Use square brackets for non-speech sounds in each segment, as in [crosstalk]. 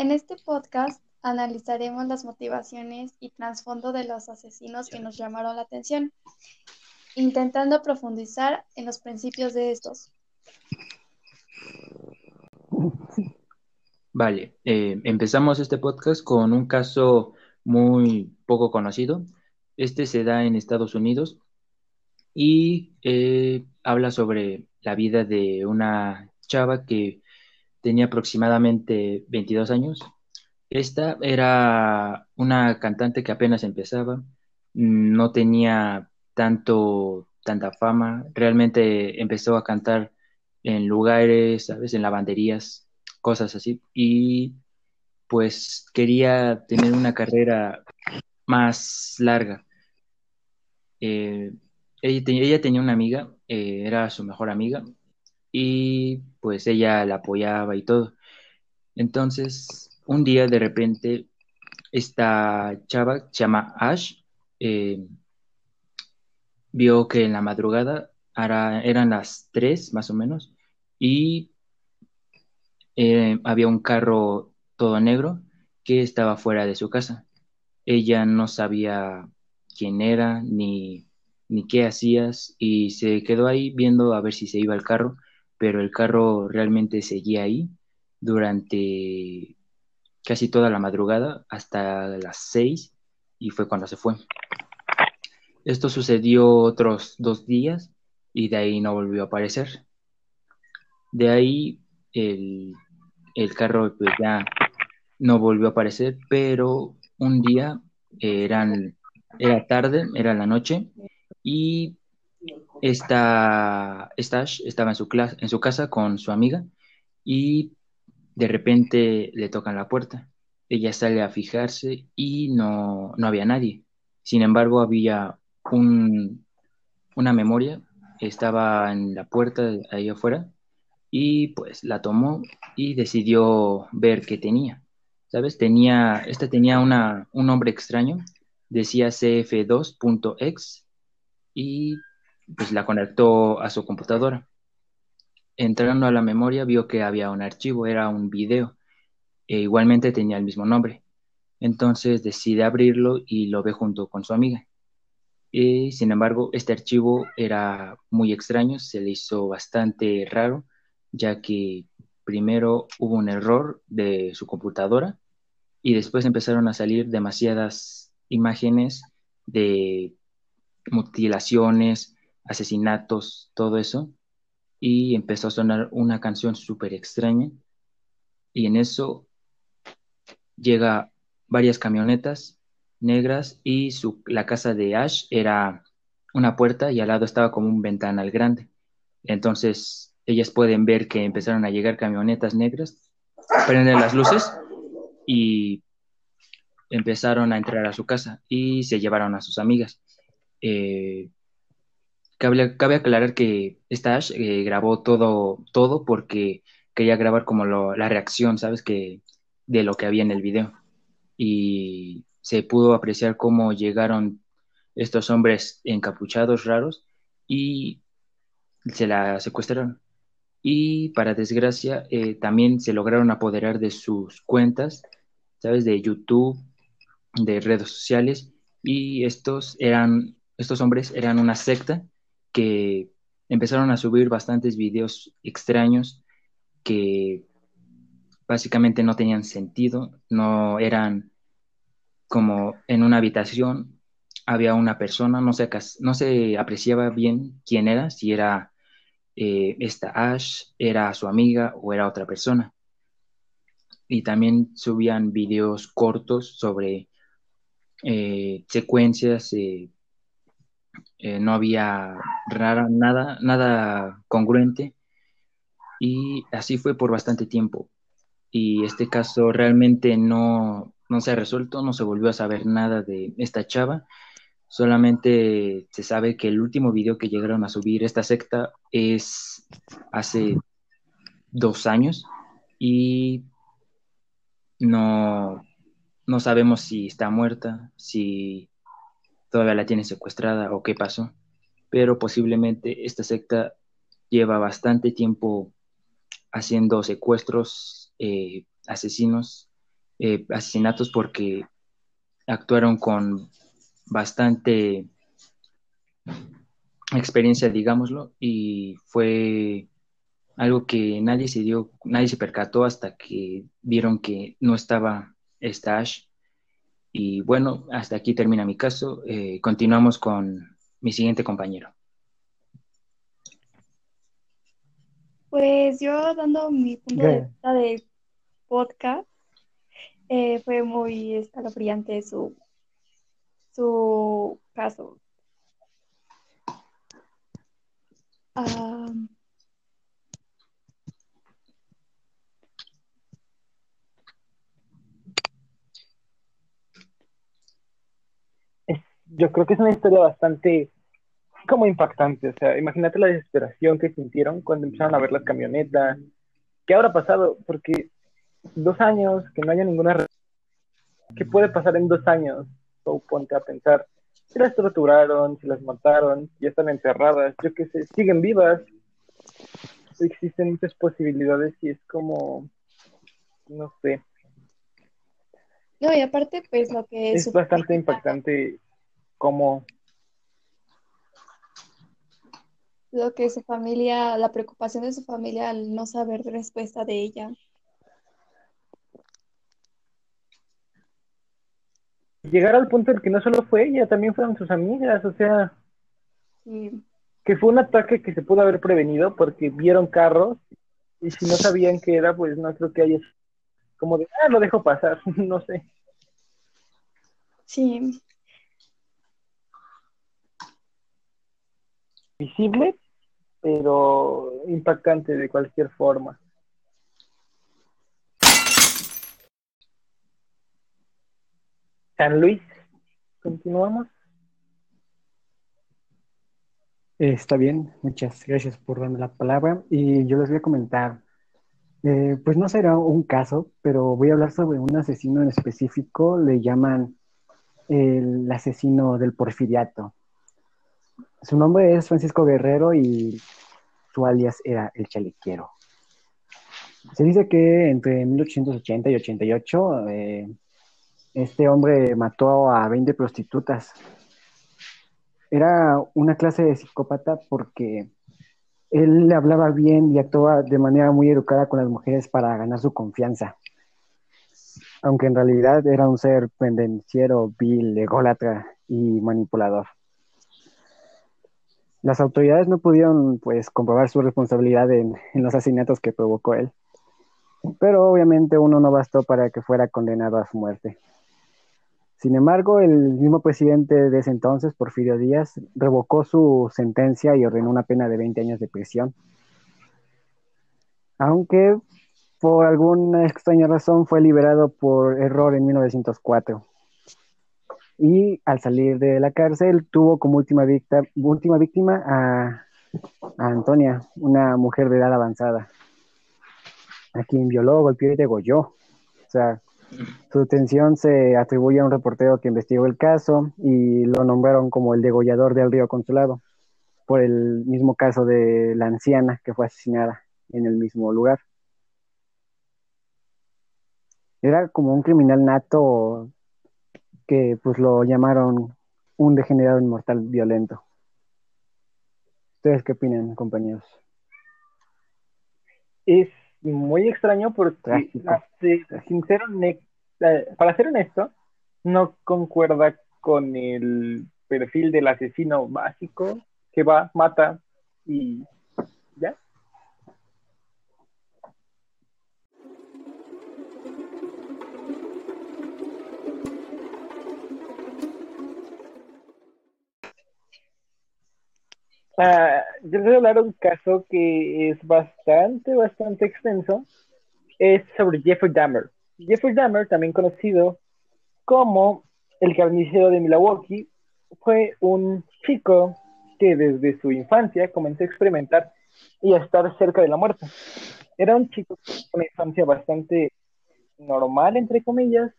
En este podcast analizaremos las motivaciones y trasfondo de los asesinos que nos llamaron la atención, intentando profundizar en los principios de estos. Vale, eh, empezamos este podcast con un caso muy poco conocido. Este se da en Estados Unidos y eh, habla sobre la vida de una chava que tenía aproximadamente 22 años. Esta era una cantante que apenas empezaba, no tenía tanto, tanta fama, realmente empezó a cantar en lugares, ¿sabes? En lavanderías, cosas así, y pues quería tener una carrera más larga. Eh, ella, tenía una amiga, eh, era su mejor amiga, y pues ella la apoyaba y todo. Entonces, un día de repente, esta chava, se llama Ash, eh, vio que en la madrugada eran las tres más o menos y eh, había un carro todo negro que estaba fuera de su casa. Ella no sabía quién era ni, ni qué hacías y se quedó ahí viendo a ver si se iba el carro pero el carro realmente seguía ahí durante casi toda la madrugada hasta las seis y fue cuando se fue. Esto sucedió otros dos días y de ahí no volvió a aparecer. De ahí el, carro pues ya no volvió a aparecer, pero un día eran, era tarde, era la noche y esta, Stash estaba en su, casa con su amiga y de repente le tocan la puerta. Ella sale a fijarse y no, no había nadie. Sin embargo, había un, una memoria, estaba en la puerta ahí afuera y pues la tomó y decidió ver qué tenía. ¿Sabes? Tenía, esta tenía una, un nombre extraño, decía cf2.x y pues la conectó a su computadora. Entrando a la memoria vio que había un archivo, era un video, e igualmente tenía el mismo nombre. Entonces decide abrirlo y lo ve junto con su amiga. Y, sin embargo, este archivo era muy extraño, se le hizo bastante raro, ya que primero hubo un error de su computadora y después empezaron a salir demasiadas imágenes de mutilaciones, asesinatos, todo eso, y empezó a sonar una canción súper extraña, y en eso llega varias camionetas negras y su, la casa de Ash era una puerta y al lado estaba como un ventanal grande. Entonces ellas pueden ver que empezaron a llegar camionetas negras, prenden las luces y empezaron a entrar a su casa y se llevaron a sus amigas. Eh, Cabe, aclarar que Stash eh, grabó todo, todo porque quería grabar como la reacción, ¿sabes? Que, de lo que había en el video. Y se pudo apreciar cómo llegaron estos hombres encapuchados raros y se la secuestraron. Y para desgracia, eh, también se lograron apoderar de sus cuentas, ¿sabes? De YouTube, de redes sociales. Y estos eran, estos hombres eran una secta que empezaron a subir bastantes videos extraños que básicamente no tenían sentido, no eran como en una habitación, había una persona, no se, no se apreciaba bien quién era, si era eh, esta Ash, era su amiga o era otra persona. Y también subían videos cortos sobre eh, secuencias eh, eh, no había nada, nada congruente. Y así fue por bastante tiempo. Y este caso realmente no, no se ha resuelto, no se volvió a saber nada de esta chava, solamente se sabe que el último video que llegaron a subir esta secta es hace dos años. Y no, no sabemos si está muerta, si todavía la tiene secuestrada o qué pasó, pero posiblemente esta secta lleva bastante tiempo haciendo secuestros, eh, asesinos eh, asesinatos porque actuaron con bastante experiencia, digámoslo, y fue algo que nadie se dio, nadie se percató hasta que vieron que no estaba Stash. Y bueno, hasta aquí termina mi caso. Eh, continuamos con mi siguiente compañero. Pues yo dando mi punto de vista de podcast, eh, fue muy escalofriante su, su caso. Yo creo que es una historia bastante como impactante. O sea, imagínate la desesperación que sintieron cuando empezaron a ver las camionetas. ¿Qué habrá pasado? Porque dos años, que no haya ninguna... ¿Qué puede pasar en dos años? Ponte a pensar, si las torturaron, si las mataron, ya están enterradas, yo qué sé, siguen vivas. Existen muchas posibilidades y es como, no sé. No, y aparte, pues lo que es... Es bastante impactante como lo que su familia, la preocupación de su familia al no saber respuesta de ella. Llegar al punto en que no solo fue ella, también fueron sus amigas, o sea, que fue un ataque que se pudo haber prevenido porque vieron carros y si no sabían qué era, pues no creo que haya como de, ah, lo dejo pasar, [laughs] no sé. Sí, visible, pero impactante de cualquier forma. San Luis, continuamos. Está bien, muchas gracias por darme la palabra y yo les voy a comentar, eh, pues no será un caso, pero voy a hablar sobre un asesino en específico, le llaman el asesino del porfiriato. Su nombre es Francisco Guerrero y su alias era El Chalequero. Se dice que entre 1880 y 88 eh, este hombre mató a 20 prostitutas. Era una clase de psicópata porque él le hablaba bien y actuaba de manera muy educada con las mujeres para ganar su confianza. Aunque en realidad era un ser pendenciero, vil, ególatra y manipulador. Las autoridades no pudieron pues comprobar su responsabilidad en, los asesinatos que provocó él, pero obviamente uno no bastó para que fuera condenado a su muerte. Sin embargo, el mismo presidente de ese entonces, Porfirio Díaz, revocó su sentencia y ordenó una pena de 20 años de prisión. Aunque por alguna extraña razón fue liberado por error en 1904 y al salir de la cárcel tuvo como última, última víctima a, Antonia, una mujer de edad avanzada, a quien violó, golpeó y degolló. O sea, su detención se atribuye a un reportero que investigó el caso y lo nombraron como el degollador del río Consulado, por el mismo caso de la anciana que fue asesinada en el mismo lugar. Era como un criminal nato que pues lo llamaron un degenerado inmortal violento. ¿Ustedes qué opinan, compañeros? Es muy extraño porque, sincero, para ser honesto, no concuerda con el perfil del asesino básico que va, mata y ya. Ah, yo voy a hablar un caso que es bastante, bastante extenso. Es sobre Jeffrey Dahmer. Jeffrey Dahmer, también conocido como el carnicero de Milwaukee, fue un chico que desde su infancia comenzó a experimentar y a estar cerca de la muerte. Era un chico con una infancia bastante normal, entre comillas.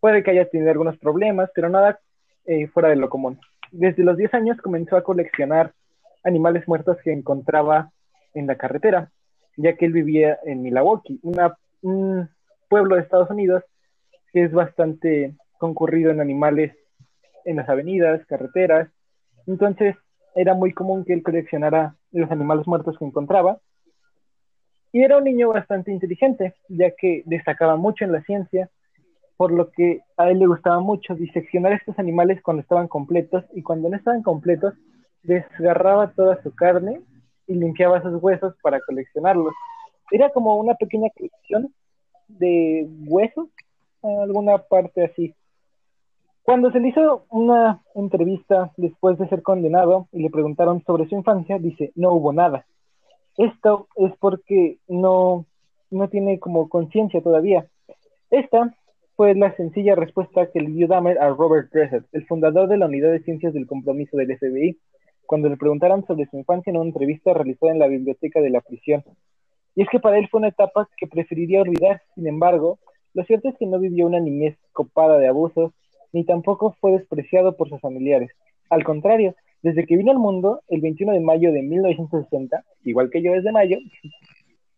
Puede que haya tenido algunos problemas, pero nada eh, fuera de lo común. Desde los 10 años comenzó a coleccionar animales muertos que encontraba en la carretera, ya que él vivía en Milwaukee, un pueblo de Estados Unidos que es bastante concurrido en animales en las avenidas, carreteras. Entonces era muy común que él coleccionara los animales muertos que encontraba. Y era un niño bastante inteligente, ya que destacaba mucho en la ciencia, por lo que a él le gustaba mucho diseccionar estos animales cuando estaban completos y cuando no estaban completos desgarraba toda su carne y limpiaba sus huesos para coleccionarlos. Era como una pequeña colección de huesos, alguna parte así. Cuando se le hizo una entrevista después de ser condenado y le preguntaron sobre su infancia, dice, no hubo nada. Esto es porque no, no tiene como conciencia todavía. Esta fue la sencilla respuesta que le dio Dahmer a Robert Dresser, el fundador de la Unidad de Ciencias del Compromiso del FBI, cuando le preguntaron sobre su infancia en una entrevista realizada en la biblioteca de la prisión. Y es que para él fue una etapa que preferiría olvidar, sin embargo, lo cierto es que no vivió una niñez copada de abusos, ni tampoco fue despreciado por sus familiares. Al contrario, desde que vino al mundo, el 21 de mayo de 1960, igual que yo es de mayo,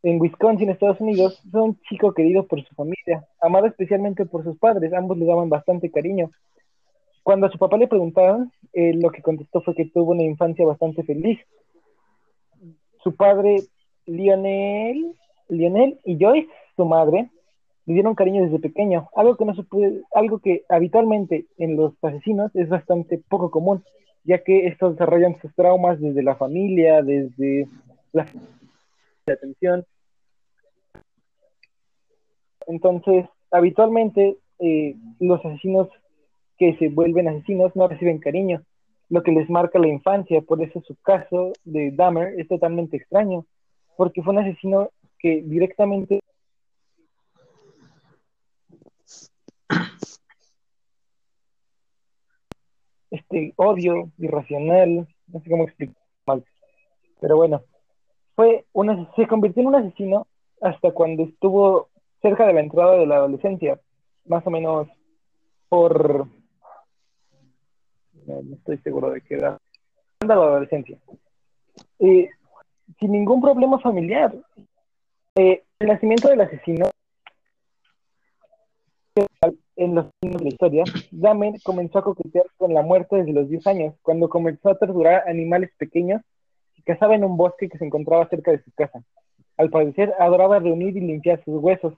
en Wisconsin, Estados Unidos, fue un chico querido por su familia, amado especialmente por sus padres, ambos le daban bastante cariño. Cuando a su papá le preguntaron, lo que contestó fue que tuvo una infancia bastante feliz. Su padre, Lionel, Lionel y Joyce, su madre, le dieron cariño desde pequeño, algo que no se puede, algo que habitualmente en los asesinos es bastante poco común, ya que estos desarrollan sus traumas desde la familia, desde la atención. Entonces, habitualmente eh, los asesinos que se vuelven asesinos no reciben cariño, lo que les marca la infancia. Por eso su caso de Dahmer es totalmente extraño, porque fue un asesino que directamente este odio irracional, no sé cómo explicar mal, pero bueno, fue una, se convirtió en un asesino hasta cuando estuvo cerca de la entrada de la adolescencia, más o menos por no, estoy seguro de qué edad, la adolescencia, eh, sin ningún problema familiar. Eh, el nacimiento del asesino en los años de la historia, Dahmer comenzó a coquetear con la muerte desde los 10 años, cuando comenzó a torturar animales pequeños que cazaba en un bosque que se encontraba cerca de su casa. Al parecer, adoraba reunir y limpiar sus huesos.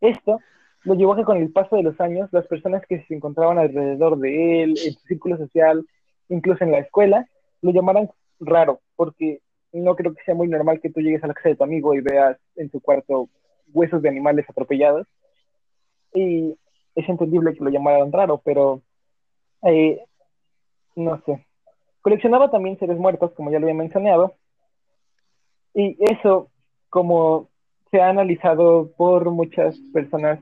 Esto lo llevó a que con el paso de los años, las personas que se encontraban alrededor de él, en su círculo social, incluso en la escuela, lo llamaran raro, porque no creo que sea muy normal que tú llegues a la casa de tu amigo y veas en su cuarto huesos de animales atropellados. Y es entendible que lo llamaran raro, pero eh, no sé. Coleccionaba también seres muertos, como ya lo había mencionado, y eso, como se ha analizado por muchas personas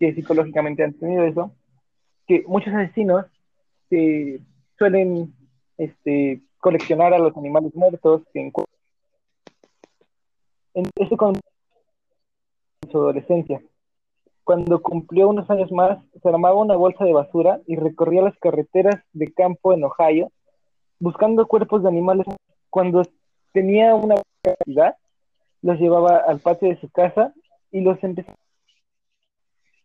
que psicológicamente han tenido eso, que muchos asesinos eh, suelen este, coleccionar a los animales muertos que encuentran en con su adolescencia. Cuando cumplió unos años más, se armaba una bolsa de basura y recorría las carreteras de campo en Ohio buscando cuerpos de animales. Cuando tenía una cantidad, los llevaba al patio de su casa y los empezaba.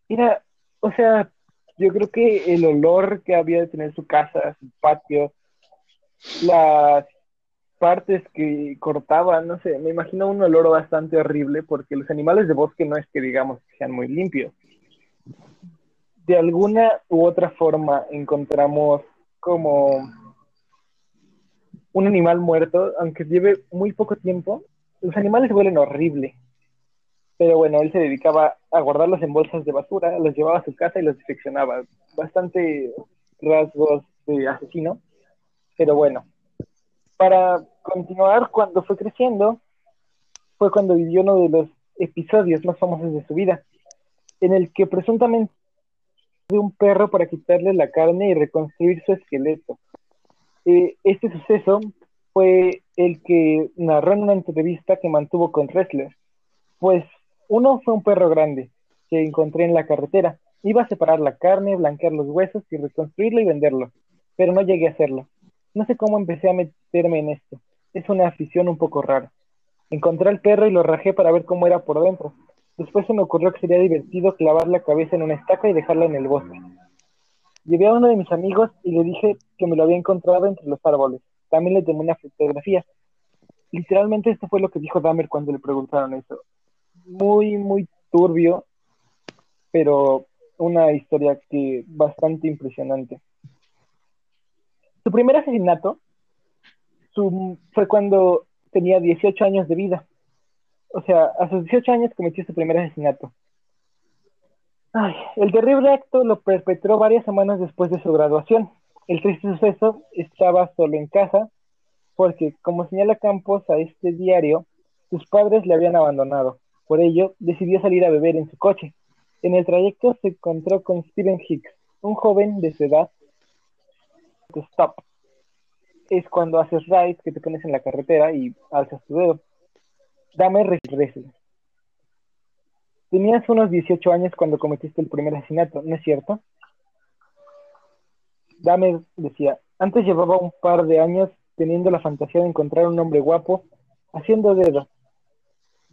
Era, o sea, yo creo que el olor que había de tener su casa, su patio, las partes que cortaba, no sé, me imagino un olor bastante horrible porque los animales de bosque no es que digamos que sean muy limpios. De alguna u otra forma encontramos como un animal muerto, aunque lleve muy poco tiempo, los animales huelen horrible. Pero bueno, él se dedicaba a guardarlos en bolsas de basura, los llevaba a su casa y los diseccionaba. Bastante rasgos de asesino. Pero bueno, para continuar, cuando fue creciendo, fue cuando vivió uno de los episodios más famosos de su vida, en el que presuntamente de un perro para quitarle la carne y reconstruir su esqueleto. Eh, este suceso fue el que narró en una entrevista que mantuvo con Ressler. Pues uno fue un perro grande que encontré en la carretera. Iba a separar la carne, blanquear los huesos y reconstruirlo y venderlo, pero no llegué a hacerlo. No sé cómo empecé a meterme en esto. Es una afición un poco rara. Encontré al perro y lo rajé para ver cómo era por dentro. Después se me ocurrió que sería divertido clavar la cabeza en una estaca y dejarla en el bosque. Llevé a uno de mis amigos y le dije que me lo había encontrado entre los árboles. También le tomé una fotografía. Literalmente esto fue lo que dijo Dahmer cuando le preguntaron eso. Muy, muy turbio, pero una historia que bastante impresionante. Su primer asesinato fue cuando tenía 18 años de vida. O sea, a sus 18 años cometió su primer asesinato. Ay, el terrible acto lo perpetró varias semanas después de su graduación. El triste suceso estaba solo en casa porque, como señala Campos a este diario, sus padres le habían abandonado. Por ello, decidió salir a beber en su coche. En el trayecto se encontró con Steven Hicks, un joven de su edad. Stop. Es cuando haces ride que te pones en la carretera y alzas tu dedo. Dame regrese. Tenías unos 18 años cuando cometiste el primer asesinato, ¿no es cierto? Dame decía, antes llevaba un par de años teniendo la fantasía de encontrar un hombre guapo, haciendo dedo,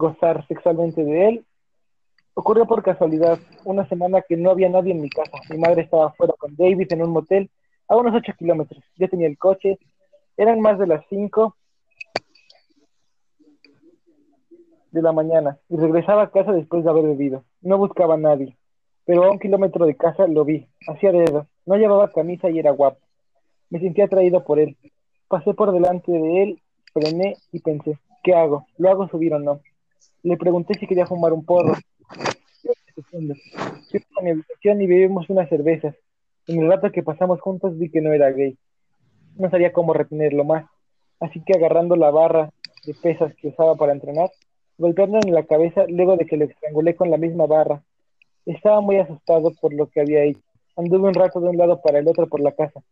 gozar sexualmente de él Ocurrió por casualidad, una semana que no había nadie en mi casa. Mi madre estaba fuera con David en un motel a unos 8 kilómetros. Yo tenía el coche, eran más de las 5 de la mañana y regresaba a casa después de haber bebido. No buscaba a nadie, pero a un kilómetro de casa lo vi. Hacía dedo, no llevaba camisa y era guapo. Me sentí atraído por él. Pasé por delante de él, frené y pensé, ¿qué hago? ¿Lo hago subir o no? Le pregunté si quería fumar un porro Fui a mi habitación y bebimos unas cervezas. En el rato que pasamos juntos vi que no era gay. No sabía cómo retenerlo más. Así que agarrando la barra de pesas que usaba para entrenar, golpeándole en la cabeza luego de que lo estrangulé con la misma barra. Estaba muy asustado por lo que había hecho. Anduve un rato de un lado para el otro por la casa.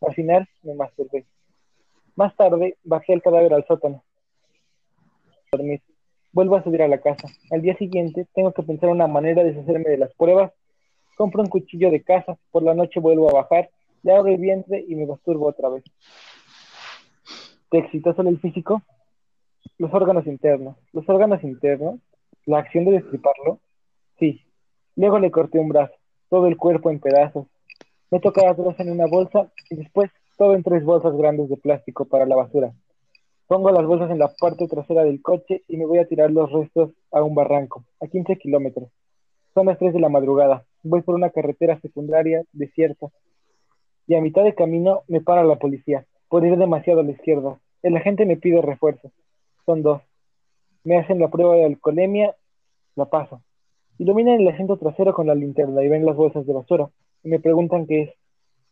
Al final me masturbé. Más tarde bajé el cadáver al sótano. Dormir. Vuelvo a subir a la casa. Al día siguiente tengo que pensar una manera de deshacerme de las pruebas. Compro un cuchillo de casa, por la noche vuelvo a bajar, le abro el vientre y me masturbo otra vez. ¿Te excitó solo el físico? Los órganos internos. Los órganos internos, la acción de destriparlo, sí. Luego le corté un brazo, todo el cuerpo en pedazos. Me tocaba dos en una bolsa y después todo en tres bolsas grandes de plástico para la basura. Pongo las bolsas en la parte trasera del coche y me voy a tirar los restos a un barranco, a 15 kilómetros. Son las 3 de la madrugada. Voy por una carretera secundaria desierta. Y a mitad de camino me para la policía, por ir demasiado a la izquierda. El agente me pide refuerzo. Son dos. Me hacen la prueba de alcoholemia, la paso. Iluminan el asiento trasero con la linterna y ven las bolsas de basura. Y me preguntan qué es.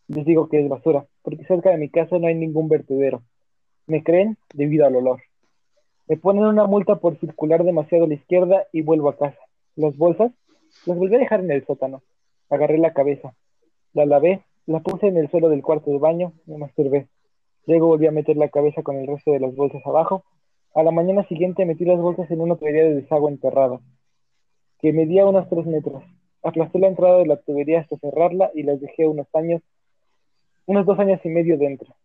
Les digo que es basura, porque cerca de mi casa no hay ningún vertedero. Me creen debido al olor. Me ponen una multa por circular demasiado a la izquierda y vuelvo a casa. Las bolsas las volví a dejar en el sótano. Agarré la cabeza. La lavé, la puse en el suelo del cuarto de baño, me masturbé. Luego volví a meter la cabeza con el resto de las bolsas abajo. A la mañana siguiente metí las bolsas en una tubería de desagüe enterrada, que medía unos tres metros. Aplasté la entrada de la tubería hasta cerrarla y las dejé unos años, unos dos años y medio dentro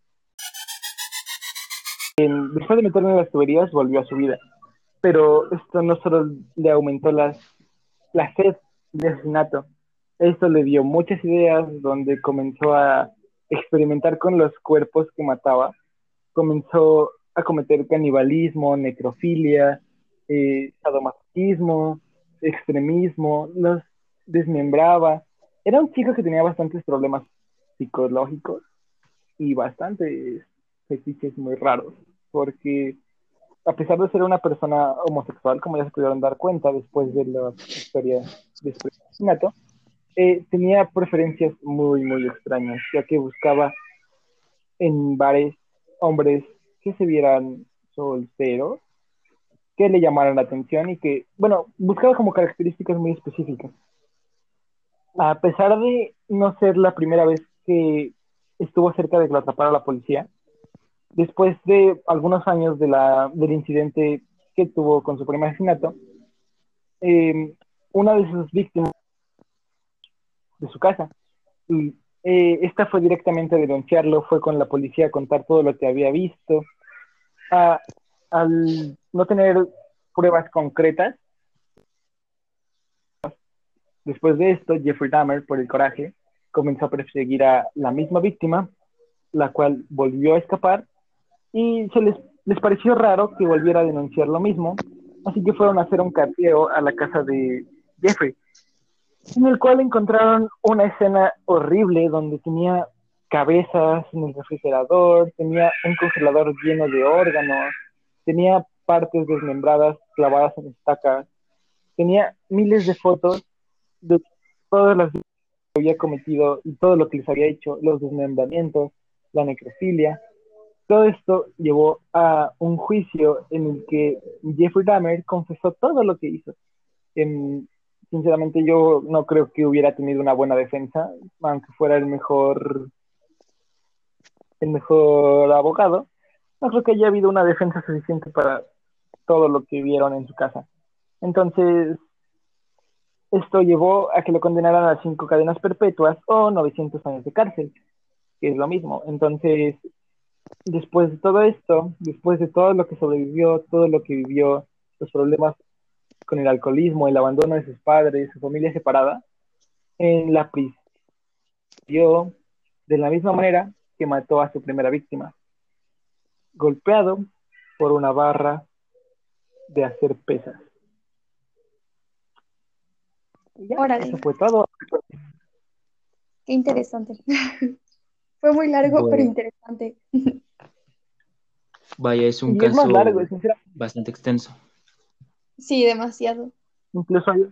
después de meterme en las tuberías, volvió a su vida. Pero esto no solo le aumentó las, la sed de asesinato, esto le dio muchas ideas donde comenzó a experimentar con los cuerpos que mataba. Comenzó a cometer canibalismo, necrofilia, eh, sadomasoquismo, extremismo, los desmembraba. Era un chico que tenía bastantes problemas psicológicos y bastantes fetiches muy raros, porque a pesar de ser una persona homosexual, como ya se pudieron dar cuenta después de la historia de su asesinato, eh, tenía preferencias muy, muy extrañas, ya que buscaba en bares hombres que se vieran solteros, que le llamaran la atención y que, bueno, buscaba como características muy específicas. A pesar de no ser la primera vez que estuvo cerca de que lo atrapara la policía, después de algunos años de la, del incidente que tuvo con su primer asesinato, em, una de sus víctimas de su casa, eh, esta fue directamente a denunciarlo, fue con la policía a contar todo lo que había visto. al no tener pruebas concretas, Después de esto, Jeffrey Dahmer, por el coraje, comenzó a perseguir a la misma víctima, la cual volvió a escapar y se les, les pareció raro que volviera a denunciar lo mismo, así que fueron a hacer un cateo a la casa de Jeffrey, en el cual encontraron una escena horrible donde tenía cabezas en el refrigerador, tenía un congelador lleno de órganos, tenía partes desmembradas clavadas en estacas, tenía miles de fotos de todas las que había cometido y todo lo que les había hecho, los desmembramientos, la necrofilia. Todo esto llevó a un juicio en el que Jeffrey Dahmer confesó todo lo que hizo. sinceramente yo no creo que hubiera tenido una buena defensa, aunque fuera el mejor el mejor abogado, no creo que haya habido una defensa suficiente para todo lo que vieron en su casa. Entonces, esto llevó a que lo condenaran a cinco cadenas perpetuas o 900 años de cárcel, que es lo mismo. Entonces, después de todo esto, después de todo lo que sobrevivió, todo lo que vivió, los problemas con el alcoholismo, el abandono de sus padres, su familia separada, en la prisión, de la misma manera que mató a su primera víctima, golpeado por una barra de hacer pesas. Órale. fue todo. Qué interesante. [laughs] fue muy largo, pero interesante. [laughs] Vaya, es un Y es caso más largo, bastante extenso. Sí, demasiado. Incluso hay,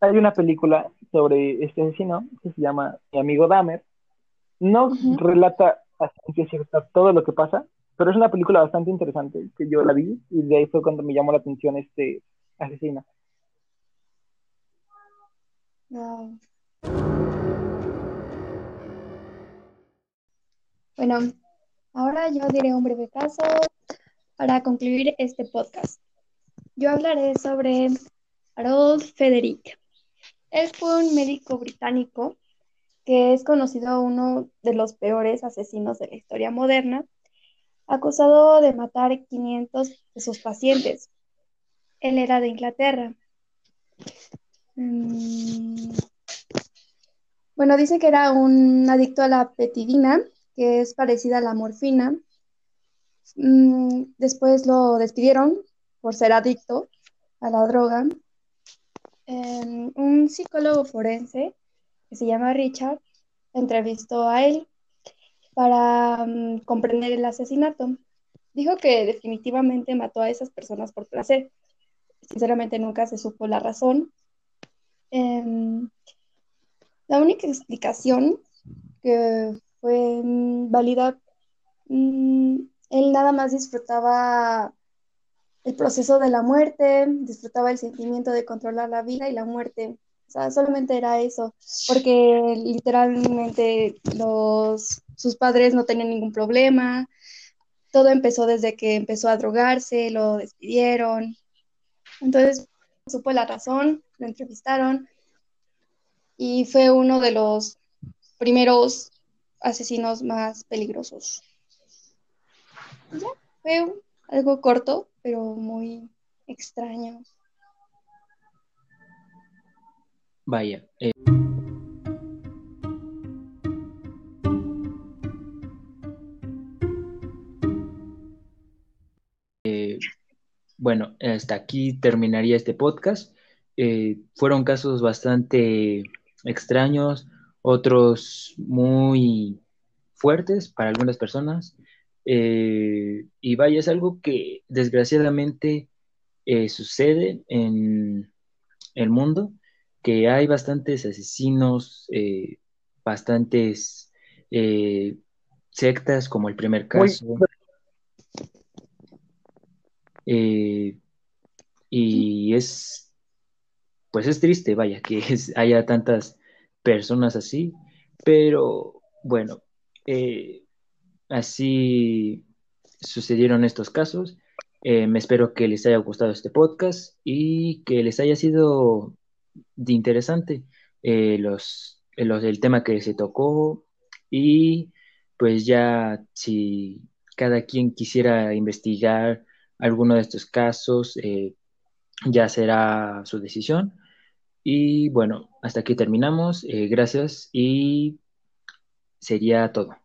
hay una película sobre este asesino que se llama Mi amigo Dahmer. No relata a ciencia cierta todo lo que pasa, pero es una película bastante interesante que yo la vi y de ahí fue cuando me llamó la atención este asesino. Wow. Bueno, ahora yo diré un breve caso para concluir este podcast. Yo hablaré sobre Harold Frederick. Él fue un médico británico que es conocido uno de los peores asesinos de la historia moderna, acusado de matar 500 de sus pacientes. Él era de Inglaterra. Mm, Bueno, dice que era un adicto a la petidina, que es parecida a la morfina. Mm, Después lo despidieron por ser adicto a la droga. Em, un psicólogo forense que se llama Richard entrevistó a él para mm, comprender el asesinato. Dijo que definitivamente mató a esas personas por placer. Sinceramente nunca se supo la razón. Em, la única explicación que fue mm, válida, mm, él nada más disfrutaba el proceso de la muerte, disfrutaba el sentimiento de controlar la vida y la muerte. O sea, solamente era eso, porque literalmente los, sus padres no tenían ningún problema. Todo empezó desde que empezó a drogarse, lo despidieron. Entonces, supo la razón, lo entrevistaron y fue uno de los primeros asesinos más peligrosos. Ya, fue algo corto, pero muy extraño. Vaya, eh, eh, bueno, hasta aquí terminaría este podcast. Eh, fueron casos bastante extraños, otros muy fuertes para algunas personas. Eh, y vaya, es algo que desgraciadamente eh, sucede en el mundo, que hay bastantes asesinos, eh, bastantes sectas, como el primer caso. Y es, pues es triste, vaya, que es- [laughs] haya tantas personas así, pero bueno, eh, así sucedieron estos casos. Eh, me espero que les haya gustado este podcast y que les haya sido de interesante eh, los, los, el tema que se tocó y pues ya si cada quien quisiera investigar alguno de estos casos, ya será su decisión. Y bueno, hasta aquí terminamos. Eh, gracias y sería todo.